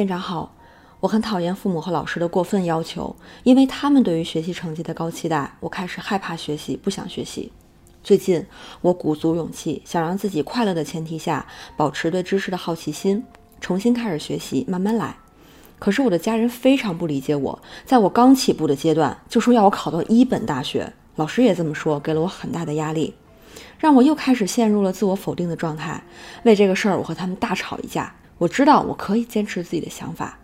店长好，我很讨厌父母和老师的过分要求，因为他们对于学习成绩的高期待，我开始害怕学习，不想学习。最近，我鼓足勇气，想让自己快乐的前提下，保持对知识的好奇心，重新开始学习，慢慢来。可是我的家人非常不理解我，在我刚起步的阶段，就说要我考到一本大学，老师也这么说，给了我很大的压力，让我又开始陷入了自我否定的状态。为这个事儿，我和他们大吵一架。我知道我可以坚持自己的想法，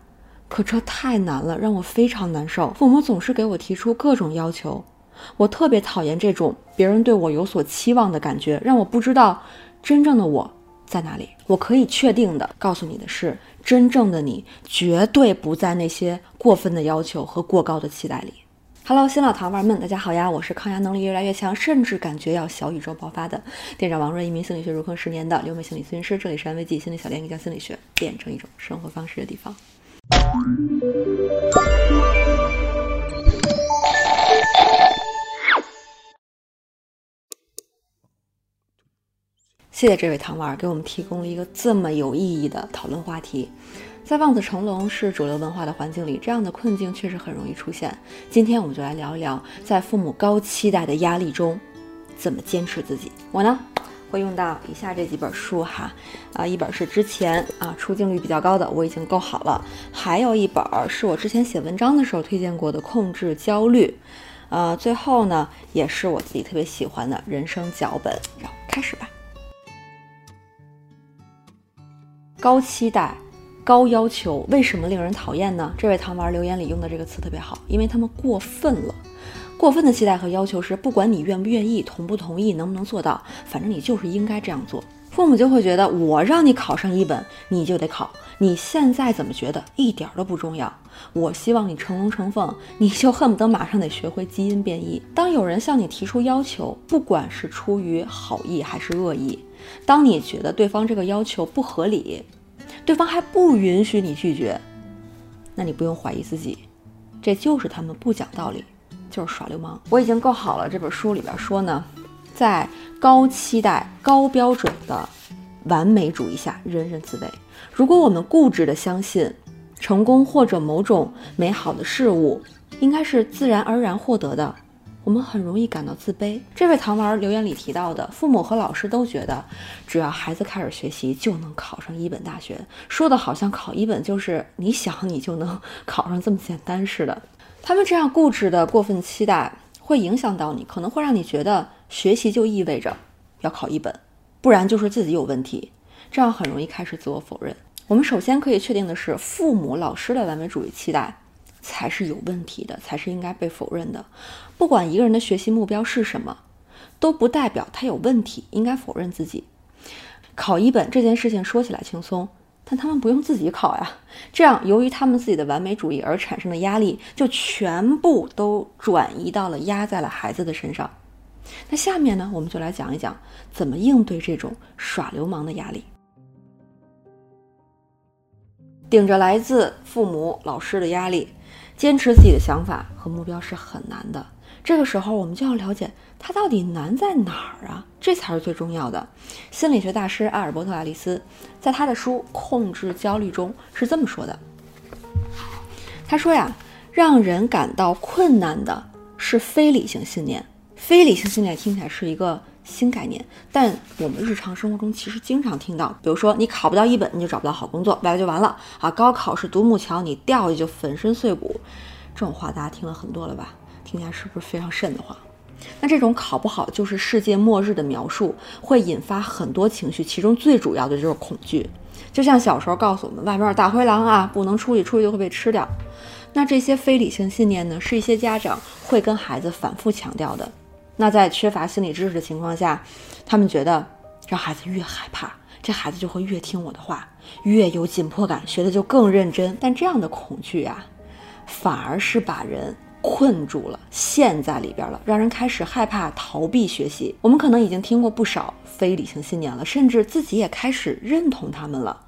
可这太难了，让我非常难受。父母总是给我提出各种要求，我特别讨厌这种别人对我有所期望的感觉，让我不知道真正的我在哪里。我可以确定的告诉你的是，真正的你绝对不在那些过分的要求和过高的期待里。Hello，新老糖丸们，大家好呀！我是抗压能力越来越强，甚至感觉要小宇宙爆发的店长王瑞，一名心理学入坑十年的留美心理咨询师。这里是安慰剂心理小店，将心理学变成一种生活方式的地方。谢谢这位糖丸给我们提供了一个这么有意义的讨论话题。在望子成龙是主流文化的环境里，这样的困境确实很容易出现。今天我们就来聊一聊，在父母高期待的压力中，怎么坚持自己。我呢，会用到以下这几本书哈，啊，一本是之前啊出镜率比较高的，我已经够好了，还有一本是我之前写文章的时候推荐过的《控制焦虑》，呃，最后呢，也是我自己特别喜欢的人生脚本。然后开始吧，高期待。高要求为什么令人讨厌呢？这位糖丸留言里用的这个词特别好，因为他们过分了。过分的期待和要求是，不管你愿不愿意、同不同意、能不能做到，反正你就是应该这样做。父母就会觉得，我让你考上一本，你就得考。你现在怎么觉得，一点都不重要。我希望你成龙成凤，你就恨不得马上得学会基因变异。当有人向你提出要求，不管是出于好意还是恶意，当你觉得对方这个要求不合理，对方还不允许你拒绝，那你不用怀疑自己，这就是他们不讲道理，就是耍流氓。我已经够好了。这本书里边说呢，在高期待、高标准的完美主义下，人人自危。如果我们固执的相信成功或者某种美好的事物应该是自然而然获得的。我们很容易感到自卑。这位糖丸留言里提到的，父母和老师都觉得，只要孩子开始学习，就能考上一本大学，说的好像考一本就是你想你就能考上这么简单似的。他们这样固执的过分期待，会影响到你，可能会让你觉得学习就意味着要考一本，不然就是自己有问题，这样很容易开始自我否认。我们首先可以确定的是，父母、老师的完美主义期待。才是有问题的，才是应该被否认的。不管一个人的学习目标是什么，都不代表他有问题，应该否认自己。考一本这件事情说起来轻松，但他们不用自己考呀。这样，由于他们自己的完美主义而产生的压力，就全部都转移到了压在了孩子的身上。那下面呢，我们就来讲一讲怎么应对这种耍流氓的压力。顶着来自父母、老师的压力。坚持自己的想法和目标是很难的。这个时候，我们就要了解它到底难在哪儿啊？这才是最重要的。心理学大师阿尔伯特·爱丽丝在他的书《控制焦虑》中是这么说的：“他说呀，让人感到困难的是非理性信念。非理性信念听起来是一个。”新概念，但我们日常生活中其实经常听到，比如说你考不到一本，你就找不到好工作，完了就完了啊！高考是独木桥，你掉下去就粉身碎骨，这种话大家听了很多了吧？听起来是不是非常瘆得慌？那这种考不好就是世界末日的描述，会引发很多情绪，其中最主要的就是恐惧。就像小时候告诉我们，外面大灰狼啊，不能出去，出去就会被吃掉。那这些非理性信念呢，是一些家长会跟孩子反复强调的。那在缺乏心理知识的情况下，他们觉得让孩子越害怕，这孩子就会越听我的话，越有紧迫感，学的就更认真。但这样的恐惧啊，反而是把人困住了，陷在里边了，让人开始害怕逃避学习。我们可能已经听过不少非理性信念了，甚至自己也开始认同他们了。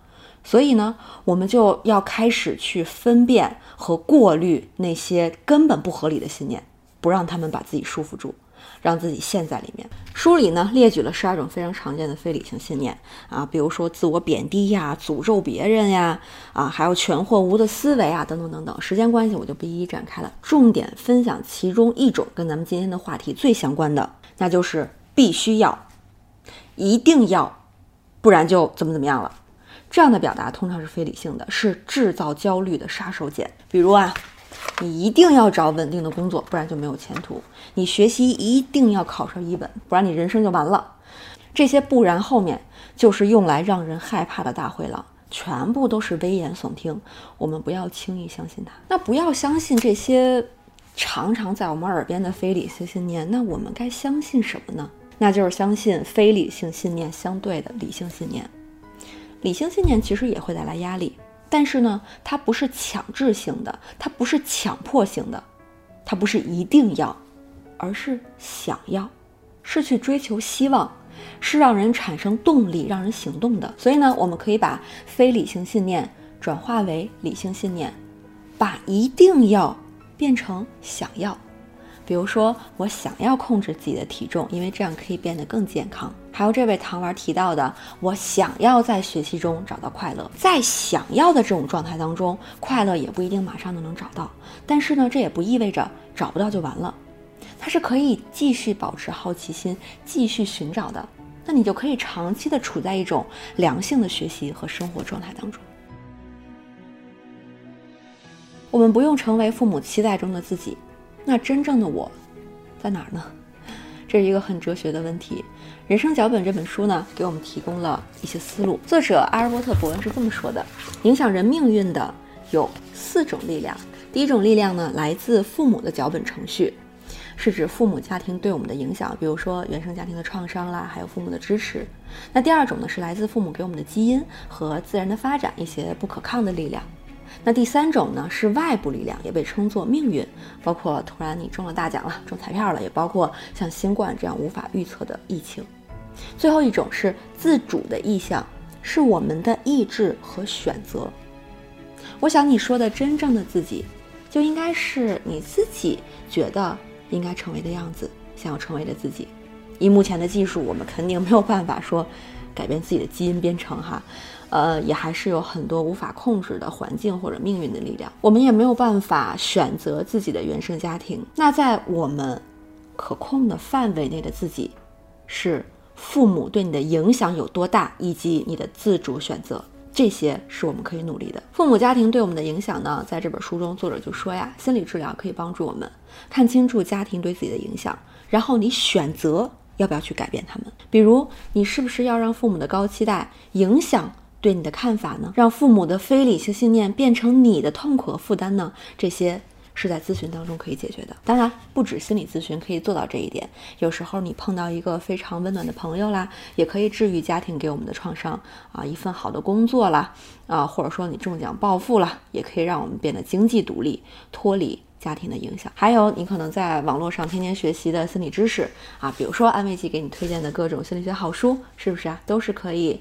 所以呢，我们就要开始去分辨和过滤那些根本不合理的信念，不让他们把自己束缚住。让自己陷在里面。书里呢列举了十二种非常常见的非理性信念啊，比如说自我贬低呀、诅咒别人呀，啊，还有全或无的思维啊，等等等等。时间关系，我就不一一展开了，重点分享其中一种跟咱们今天的话题最相关的，那就是必须要、一定要，不然就怎么怎么样了。这样的表达通常是非理性的，是制造焦虑的杀手锏。比如啊。你一定要找稳定的工作，不然就没有前途。你学习一定要考上一本，不然你人生就完了。这些不然后面就是用来让人害怕的大灰狼，全部都是危言耸听。我们不要轻易相信它。那不要相信这些常常在我们耳边的非理性信念。那我们该相信什么呢？那就是相信非理性信念相对的理性信念。理性信念其实也会带来压力。但是呢，它不是强制性的，它不是强迫性的，它不是一定要，而是想要，是去追求希望，是让人产生动力、让人行动的。所以呢，我们可以把非理性信念转化为理性信念，把一定要变成想要。比如说，我想要控制自己的体重，因为这样可以变得更健康。还有这位糖丸提到的，我想要在学习中找到快乐，在想要的这种状态当中，快乐也不一定马上就能找到。但是呢，这也不意味着找不到就完了，它是可以继续保持好奇心，继续寻找的。那你就可以长期的处在一种良性的学习和生活状态当中。我们不用成为父母期待中的自己。那真正的我，在哪儿呢？这是一个很哲学的问题。《人生脚本》这本书呢，给我们提供了一些思路。作者阿尔伯特·伯恩是这么说的：影响人命运的有四种力量。第一种力量呢，来自父母的脚本程序，是指父母家庭对我们的影响，比如说原生家庭的创伤啦，还有父母的支持。那第二种呢，是来自父母给我们的基因和自然的发展一些不可抗的力量。那第三种呢，是外部力量，也被称作命运，包括突然你中了大奖了，中彩票了，也包括像新冠这样无法预测的疫情。最后一种是自主的意向，是我们的意志和选择。我想你说的真正的自己，就应该是你自己觉得应该成为的样子，想要成为的自己。以目前的技术，我们肯定没有办法说改变自己的基因编程哈。呃，也还是有很多无法控制的环境或者命运的力量，我们也没有办法选择自己的原生家庭。那在我们可控的范围内的自己，是父母对你的影响有多大，以及你的自主选择，这些是我们可以努力的。父母家庭对我们的影响呢，在这本书中，作者就说呀，心理治疗可以帮助我们看清楚家庭对自己的影响，然后你选择要不要去改变他们。比如，你是不是要让父母的高期待影响？对你的看法呢？让父母的非理性信念变成你的痛苦和负担呢？这些是在咨询当中可以解决的。当然，不止心理咨询可以做到这一点。有时候你碰到一个非常温暖的朋友啦，也可以治愈家庭给我们的创伤啊。一份好的工作啦，啊，或者说你中奖暴富了，也可以让我们变得经济独立，脱离家庭的影响。还有，你可能在网络上天天学习的心理知识啊，比如说安慰剂给你推荐的各种心理学好书，是不是啊？都是可以。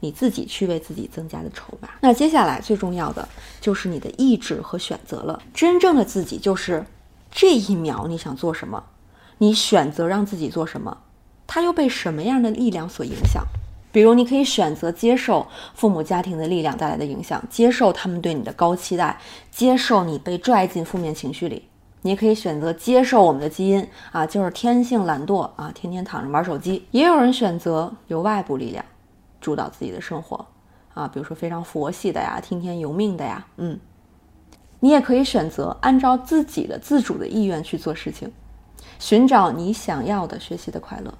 你自己去为自己增加的筹码。那接下来最重要的就是你的意志和选择了。真正的自己就是这一秒你想做什么，你选择让自己做什么，它又被什么样的力量所影响？比如，你可以选择接受父母家庭的力量带来的影响，接受他们对你的高期待，接受你被拽进负面情绪里。你也可以选择接受我们的基因啊，就是天性懒惰啊，天天躺着玩手机。也有人选择由外部力量。主导自己的生活，啊，比如说非常佛系的呀，听天由命的呀，嗯，你也可以选择按照自己的自主的意愿去做事情，寻找你想要的学习的快乐。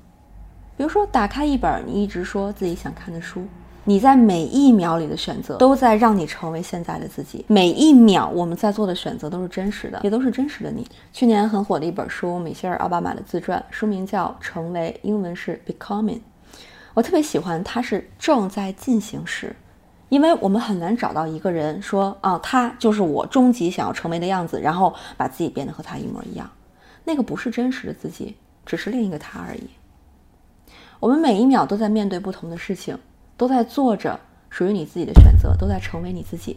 比如说，打开一本你一直说自己想看的书，你在每一秒里的选择都在让你成为现在的自己。每一秒我们在做的选择都是真实的，也都是真实的你。去年很火的一本书，米歇尔·奥巴马的自传，书名叫《成为》，英文是 Becoming。我特别喜欢它是正在进行时，因为我们很难找到一个人说啊，他就是我终极想要成为的样子，然后把自己变得和他一模一样。那个不是真实的自己，只是另一个他而已。我们每一秒都在面对不同的事情，都在做着属于你自己的选择，都在成为你自己。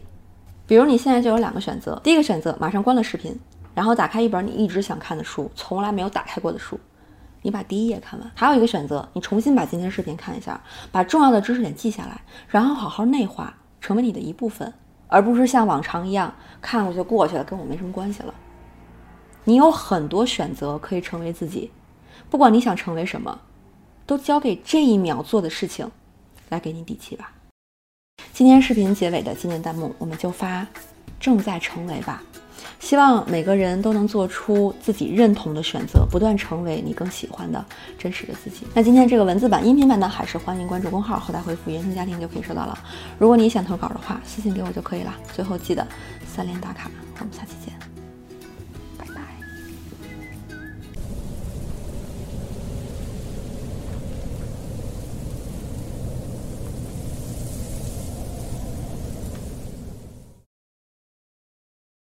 比如你现在就有两个选择：第一个选择，马上关了视频，然后打开一本你一直想看的书，从来没有打开过的书。你把第一页看完。还有一个选择，你重新把今天视频看一下，把重要的知识点记下来，然后好好内化，成为你的一部分，而不是像往常一样看过就过去了，跟我没什么关系了。你有很多选择可以成为自己，不管你想成为什么，都交给这一秒做的事情来给你底气吧。今天视频结尾的纪念弹幕，我们就发“正在成为”吧。希望每个人都能做出自己认同的选择，不断成为你更喜欢的真实的自己。那今天这个文字版、音频版呢，还是欢迎关注公号，后台回复“原生家庭”就可以收到了。如果你想投稿的话，私信给我就可以了。最后记得三连打卡，我们下期见。